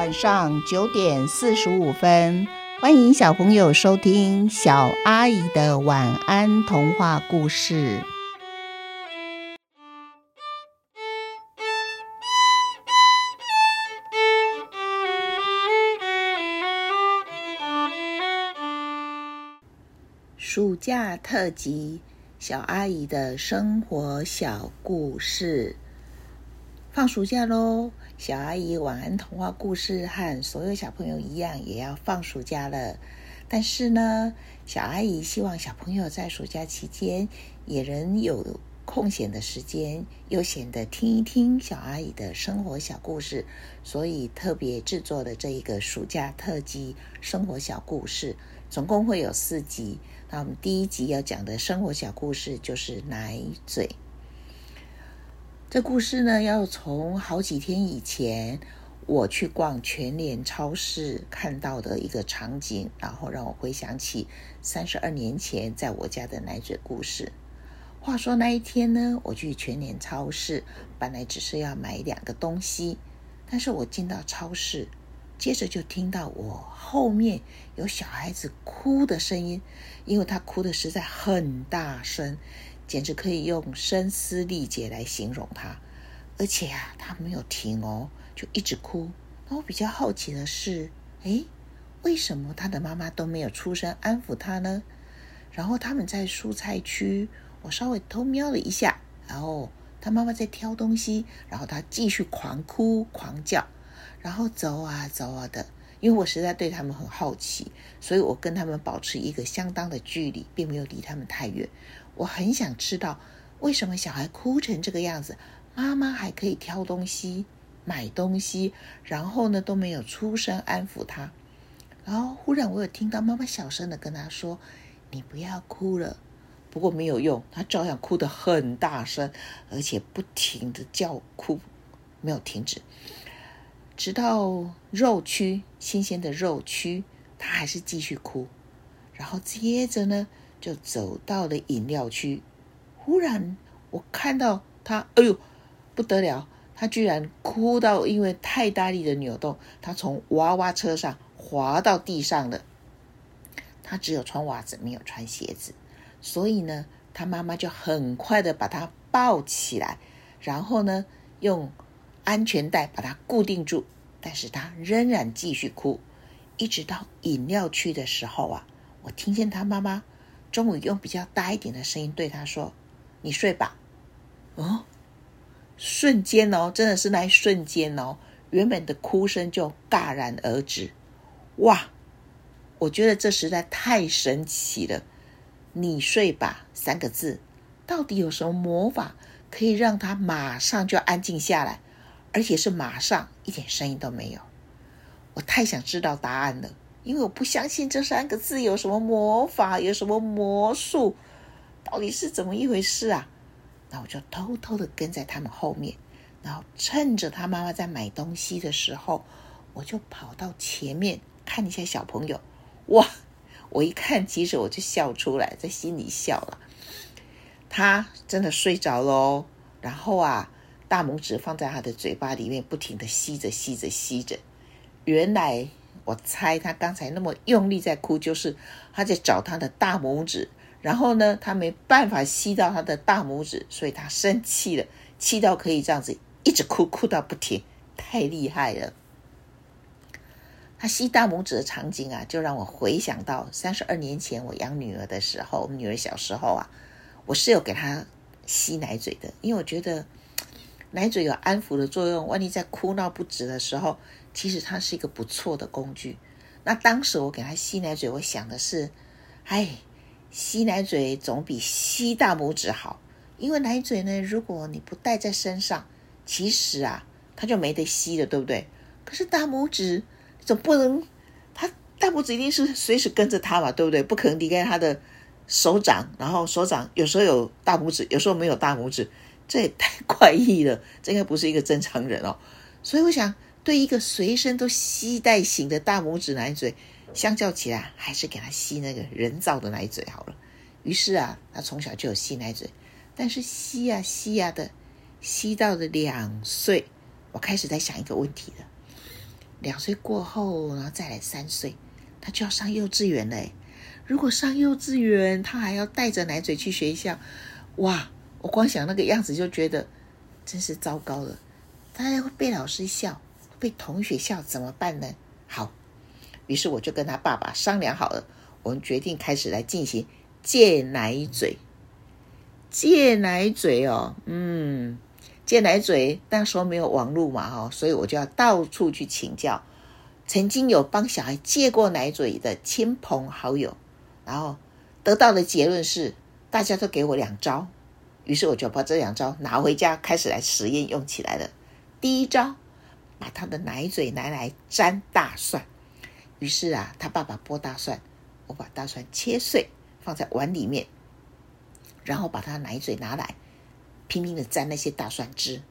晚上九点四十五分，欢迎小朋友收听小阿姨的晚安童话故事。暑假特辑：小阿姨的生活小故事。放暑假喽！小阿姨晚安童话故事和所有小朋友一样，也要放暑假了。但是呢，小阿姨希望小朋友在暑假期间也能有空闲的时间，悠闲的听一听小阿姨的生活小故事，所以特别制作了这一个暑假特辑生活小故事，总共会有四集。那我们第一集要讲的生活小故事就是奶嘴。这故事呢，要从好几天以前我去逛全联超市看到的一个场景，然后让我回想起三十二年前在我家的奶嘴故事。话说那一天呢，我去全联超市，本来只是要买两个东西，但是我进到超市，接着就听到我后面有小孩子哭的声音，因为他哭的实在很大声。简直可以用声嘶力竭来形容他，而且啊，他没有停哦，就一直哭。那我比较好奇的是，诶，为什么他的妈妈都没有出声安抚他呢？然后他们在蔬菜区，我稍微偷瞄了一下，然后他妈妈在挑东西，然后他继续狂哭狂叫，然后走啊走啊的。因为我实在对他们很好奇，所以我跟他们保持一个相当的距离，并没有离他们太远。我很想知道为什么小孩哭成这个样子，妈妈还可以挑东西、买东西，然后呢都没有出声安抚他。然后忽然我有听到妈妈小声的跟他说：“你不要哭了。”不过没有用，他照样哭得很大声，而且不停的叫哭，没有停止。直到肉区，新鲜的肉区，他还是继续哭。然后接着呢，就走到了饮料区，忽然我看到他，哎呦，不得了！他居然哭到，因为太大力的扭动，他从娃娃车上滑到地上了。他只有穿袜子，没有穿鞋子，所以呢，他妈妈就很快的把他抱起来，然后呢，用安全带把他固定住，但是他仍然继续哭，一直到饮料区的时候啊，我听见他妈妈。终于用比较大一点的声音对他说：“你睡吧。”哦，瞬间哦，真的是那一瞬间哦，原本的哭声就戛然而止。哇，我觉得这实在太神奇了！“你睡吧”三个字，到底有什么魔法可以让他马上就安静下来，而且是马上一点声音都没有？我太想知道答案了。因为我不相信这三个字有什么魔法，有什么魔术，到底是怎么一回事啊？那我就偷偷的跟在他们后面，然后趁着他妈妈在买东西的时候，我就跑到前面看一下小朋友。哇！我一看，其实我就笑出来，在心里笑了。他真的睡着了哦，然后啊，大拇指放在他的嘴巴里面，不停的吸着吸着吸着，原来。我猜他刚才那么用力在哭，就是他在找他的大拇指，然后呢，他没办法吸到他的大拇指，所以他生气了，气到可以这样子一直哭，哭到不停，太厉害了。他吸大拇指的场景啊，就让我回想到三十二年前我养女儿的时候，我们女儿小时候啊，我是有给她吸奶嘴的，因为我觉得奶嘴有安抚的作用，万一在哭闹不止的时候。其实它是一个不错的工具。那当时我给他吸奶嘴，我想的是，哎，吸奶嘴总比吸大拇指好。因为奶嘴呢，如果你不带在身上，其实啊，它就没得吸了，对不对？可是大拇指总不能，他大拇指一定是随时跟着他嘛，对不对？不可能离开他的手掌，然后手掌有时候有大拇指，有时候没有大拇指，这也太怪异了。这应该不是一个正常人哦。所以我想。对一个随身都吸带型的大拇指奶嘴，相较起来，还是给他吸那个人造的奶嘴好了。于是啊，他从小就有吸奶嘴，但是吸呀吸呀的，吸到了两岁，我开始在想一个问题了：两岁过后，然后再来三岁，他就要上幼稚园了。如果上幼稚园，他还要带着奶嘴去学校，哇！我光想那个样子就觉得真是糟糕了。他还会被老师笑，被同学笑，怎么办呢？好，于是我就跟他爸爸商量好了，我们决定开始来进行戒奶嘴。戒奶嘴哦，嗯，戒奶嘴。那时候没有网络嘛，哈，所以我就要到处去请教曾经有帮小孩戒过奶嘴的亲朋好友。然后得到的结论是，大家都给我两招，于是我就把这两招拿回家，开始来实验用起来了。第一招，把他的奶嘴拿来沾大蒜。于是啊，他爸爸剥大蒜，我把大蒜切碎放在碗里面，然后把他奶嘴拿来，拼命的沾那些大蒜汁。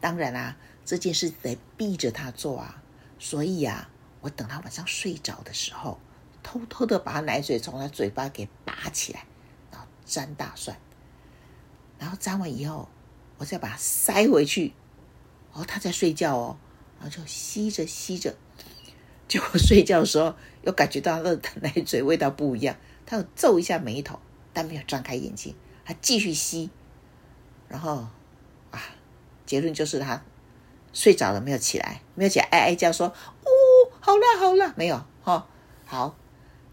当然啊，这件事得逼着他做啊，所以啊，我等他晚上睡着的时候。偷偷的把他奶嘴从他嘴巴给拔起来，然后沾大蒜，然后沾完以后，我再把它塞回去。哦，他在睡觉哦，然后就吸着吸着，结果睡觉的时候又感觉到他的奶嘴味道不一样，他又皱一下眉头，但没有张开眼睛，他继续吸。然后啊，结论就是他睡着了，没有起来，没有起来，哎哎叫说：“哦，好了好了，没有哈、哦，好。”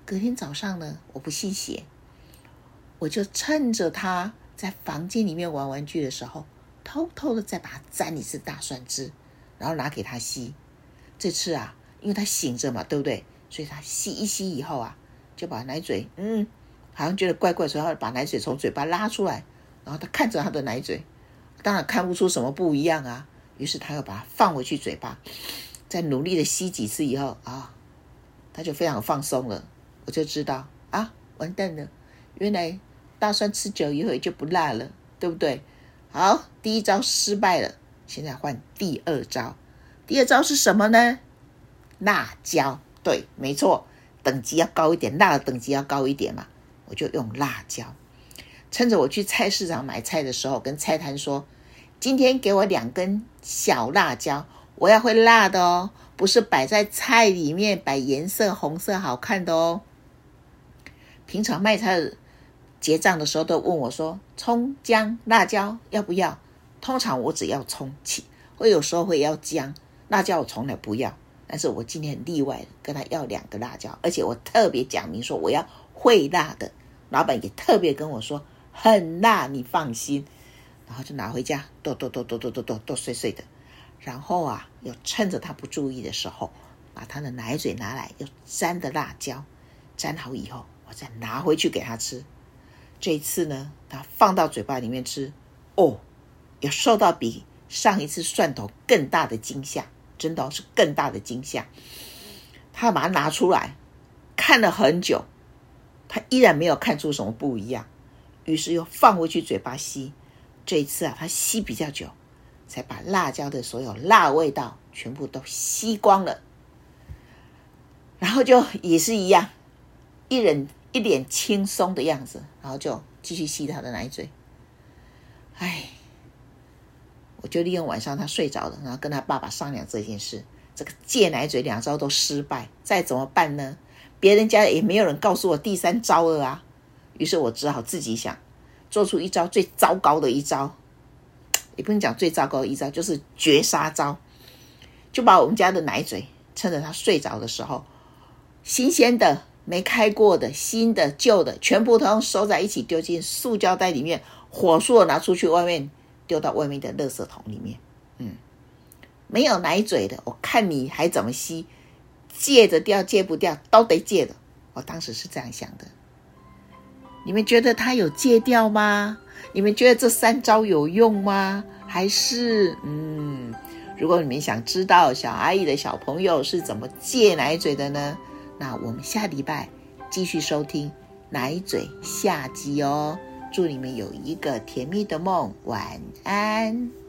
隔天早上呢，我不信邪，我就趁着他在房间里面玩玩具的时候，偷偷的再把它沾一次大蒜汁，然后拿给他吸。这次啊，因为他醒着嘛，对不对？所以他吸一吸以后啊，就把奶嘴，嗯，好像觉得怪怪，所以他把奶嘴从嘴巴拉出来，然后他看着他的奶嘴，当然看不出什么不一样啊。于是他又把它放回去嘴巴，再努力的吸几次以后啊，他就非常放松了。我就知道啊，完蛋了！原来大蒜吃久以后也就不辣了，对不对？好，第一招失败了，现在换第二招。第二招是什么呢？辣椒，对，没错，等级要高一点，辣的等级要高一点嘛。我就用辣椒，趁着我去菜市场买菜的时候，跟菜摊说：“今天给我两根小辣椒，我要会辣的哦，不是摆在菜里面摆颜色红色好看的哦。”平常卖菜结账的时候都问我说：“葱、姜、辣椒要不要？”通常我只要葱起，我有时候会要姜，辣椒我从来不要。但是我今天例外，跟他要两个辣椒，而且我特别讲明说我要会辣的。老板也特别跟我说很辣，你放心。然后就拿回家剁剁剁剁剁剁剁剁碎碎的，然后啊，又趁着他不注意的时候，把他的奶嘴拿来，又沾的辣椒，沾好以后。我再拿回去给他吃，这一次呢，他放到嘴巴里面吃，哦，有受到比上一次蒜头更大的惊吓，真的是更大的惊吓。他把它拿出来看了很久，他依然没有看出什么不一样，于是又放回去嘴巴吸。这一次啊，他吸比较久，才把辣椒的所有辣味道全部都吸光了，然后就也是一样，一人。一脸轻松的样子，然后就继续吸他的奶嘴。哎，我就利用晚上他睡着了，然后跟他爸爸商量这件事。这个戒奶嘴两招都失败，再怎么办呢？别人家也没有人告诉我第三招了啊。于是我只好自己想，做出一招最糟糕的一招，也不能讲最糟糕的一招，就是绝杀招。就把我们家的奶嘴，趁着他睡着的时候，新鲜的。没开过的、新的、旧的，全部都收在一起，丢进塑胶袋里面，火速的拿出去外面，丢到外面的垃圾桶里面。嗯，没有奶嘴的，我看你还怎么吸，戒得掉戒不掉都得戒的。我当时是这样想的。你们觉得他有戒掉吗？你们觉得这三招有用吗？还是嗯，如果你们想知道小阿姨的小朋友是怎么戒奶嘴的呢？那我们下礼拜继续收听奶嘴下集哦，祝你们有一个甜蜜的梦，晚安。